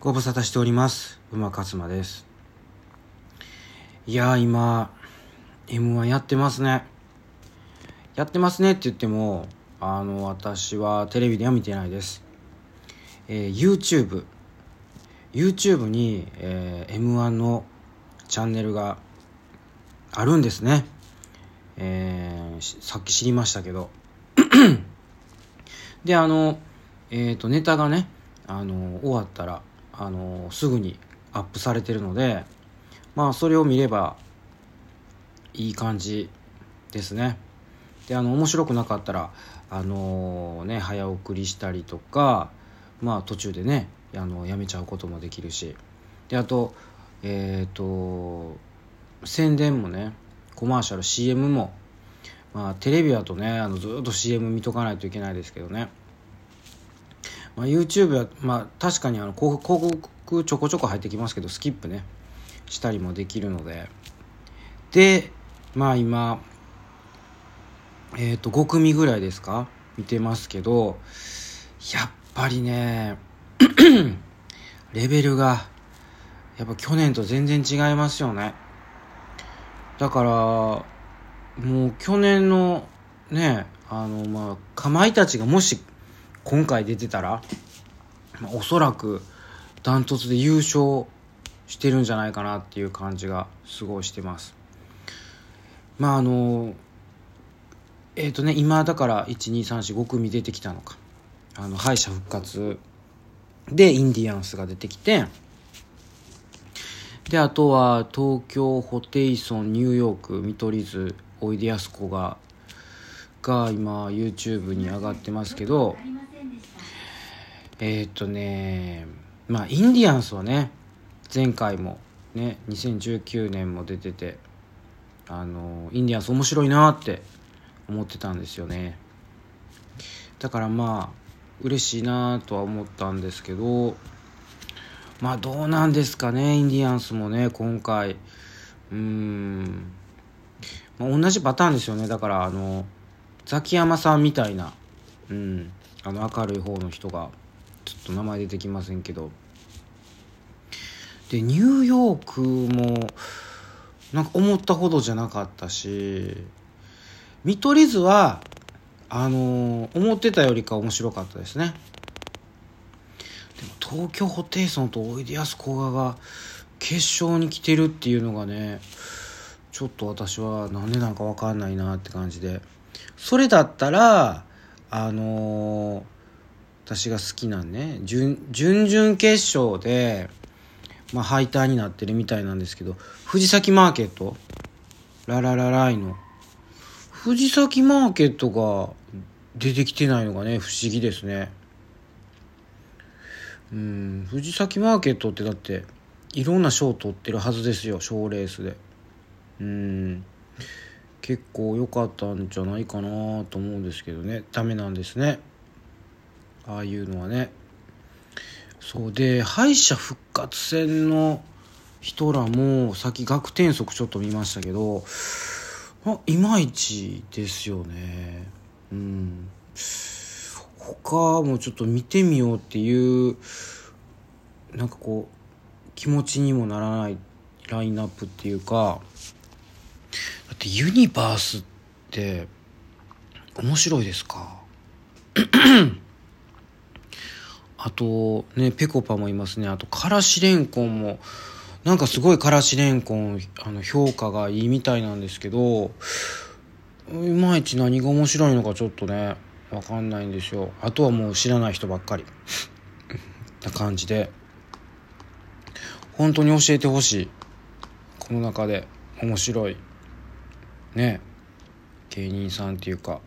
ご無沙汰しております。馬勝馬です。いやー今 m 1やってますね。やってますねって言ってもあの私はテレビでは見てないです。えー、YouTube YouTube に、えー、m 1のチャンネルがあるんですね。えー、さっき知りましたけど。であのえっ、ー、とネタがねあの終わったらあのすぐにアップされてるのでまあそれを見ればいい感じですね。であの面白くなかったらあのね早送りしたりとかまあ途中でねあのやめちゃうこともできるし。であとえっ、ー、と宣伝もねコマーシャル CM もまあテレビだとねあのずっと CM 見とかないといけないですけどね。まあ、YouTube は、まあ、確かにあの広告ちょこちょこ入ってきますけどスキップねしたりもできるので。でまあ今えっ、ー、と5組ぐらいですか見てますけどやっぱりね レベルがやっぱ去年と全然違いますよね。だからもう去年のねあのまあかまいたちがもし今回出てたら、まあ、おそらくダントツで優勝してるんじゃないかなっていう感じがすごいしてます。まああのえっ、ー、とね今だから12345組出てきたのか。あの敗者復活。でインディアンスが出てきて。であとは東京ホテイソンニューヨーク見取り図おいでやすこがが今 YouTube に上がってますけど。えー、っとねまあインディアンスはね前回もね2019年も出ててあのインディアンス面白いなって思ってたんですよね。だからまあ嬉しいなとは思ったんですけどまあどうなんですかねインディアンスもね今回。うーん、まあ、同じパターンですよね。だからあのザキヤマさんみたいなうん。あの明るい方の人が。ちょっと名前出てきませんけど。でニューヨークもなんか思ったほどじゃなかったし見取り図はあの、思ってたよりか面白かったですね。でも東京ホテイソンとおいでやすこがが決勝に来てるっていうのがねちょっと私は何でなんか分かんないなって感じで。それだったらあのー私が好きなね準々決勝で、まあ、敗退になってるみたいなんですけど藤崎マーケット。ラララライの。藤崎マーケットが出てきてないのがね不思議ですね。うん藤崎マーケットってだっていろんな賞取ってるはずですよ賞レースで。うん。結構良かったんじゃないかなと思うんですけどね。ダメなんですね。ああいうのはね。そうで敗者復活戦の人らもさっき学天則ちょっと見ましたけどあいまいちですよね。うん。他もちょっと見てみようっていうなんかこう気持ちにもならないラインナップっていうかだってユニバースって面白いですか？あとねぺこぱもいますね。あとからしれんこんもなんかすごいからしれんこんあの評価がいいみたいなんですけどいまいち何が面白いのかちょっとね分かんないんですよ。あとはもう知らない人ばっかり。な感じで。本当に教えてほしい。この中で面白い。ね。芸人さんっていうか。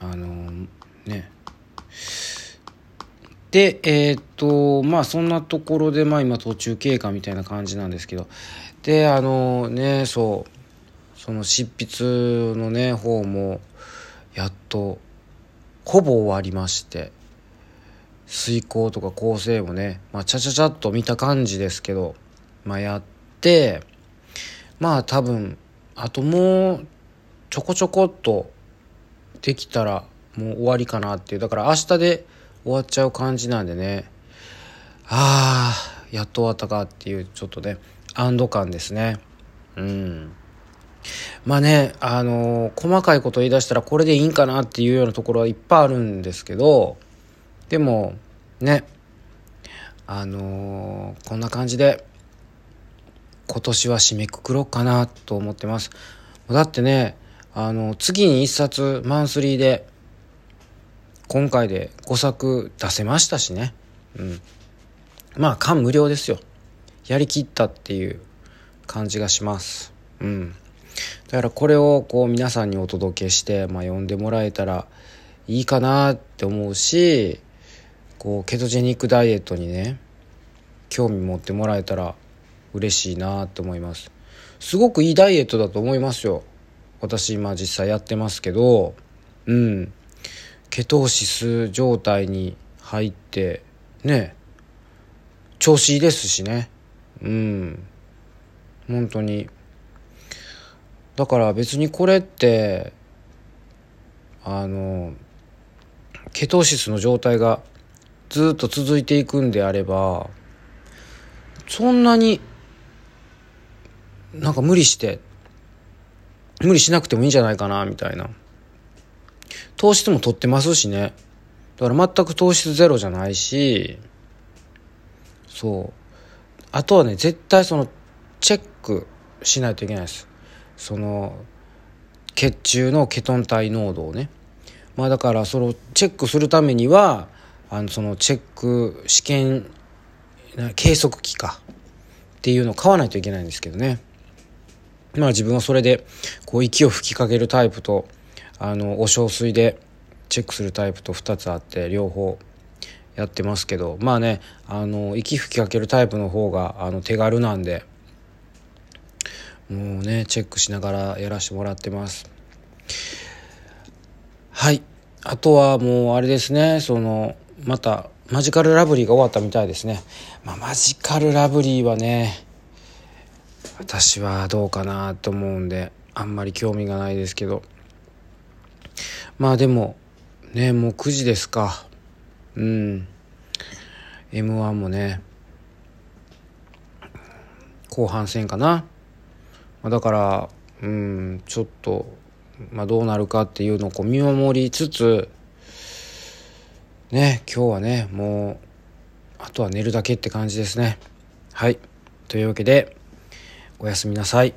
あのね。で、えー、っと、まあそんなところで、まあ今途中経過みたいな感じなんですけど、で、あのね、そう、その執筆のね、方も、やっと、ほぼ終わりまして、遂行とか構成もね、まあちゃちゃちゃっと見た感じですけど、まあやって、まあ多分、あともう、ちょこちょこっとできたらもう終わりかなっていう。だから明日で、終わっちゃう感じなんでね。ああやっと終わったかっていうちょっとね安堵感ですね。うん。まあねあのー、細かいこと言い出したらこれでいいんかなっていうようなところはいっぱいあるんですけどでもねあのー、こんな感じで今年は締めくくろうかなと思ってます。だってねあの次に1冊マンスリーで今回で5作出せましたしね。うん。まあ感無量ですよ。やりきったっていう感じがします。うん。だからこれをこう皆さんにお届けして、まあ、読んでもらえたらいいかなって思うしこうケトジェニックダイエットにね興味持ってもらえたら嬉しいなと思います。すごくいいダイエットだと思いますよ。私今実際やってますけど。うん。ケトーシス状態に入ってね。調子いいですしね。うん。本当に。だから別にこれってあのケトーシスの状態がずっと続いていくんであればそんなになんか無理して無理しなくてもいいんじゃないかなみたいな。糖質も取ってますしね。だから全く糖質ゼロじゃないし。そう。あとはね絶対そのチェックしないといけないです。その血中のケトン体濃度をね。まあだからそのチェックするためにはあのそのチェック試験計測器か。っていうのを買わないといけないんですけどね。まあ自分はそれでこう息を吹きかけるタイプとあのお小水でチェックするタイプと2つあって両方やってますけどまあねあの息吹きかけるタイプの方があの手軽なんでもうねチェックしながらやらせてもらってます。はい。あとはもうあれですねそのまたマジカルラブリーが終わったみたいですね、まあ、マジカルラブリーはね私はどうかなと思うんであんまり興味がないですけど。まあでもねもう9時ですか。うん。m 1もね後半戦かな。だからうんちょっと、まあ、どうなるかっていうのをこう見守りつつね今日はねもうあとは寝るだけって感じですね。はい。というわけでおやすみなさい。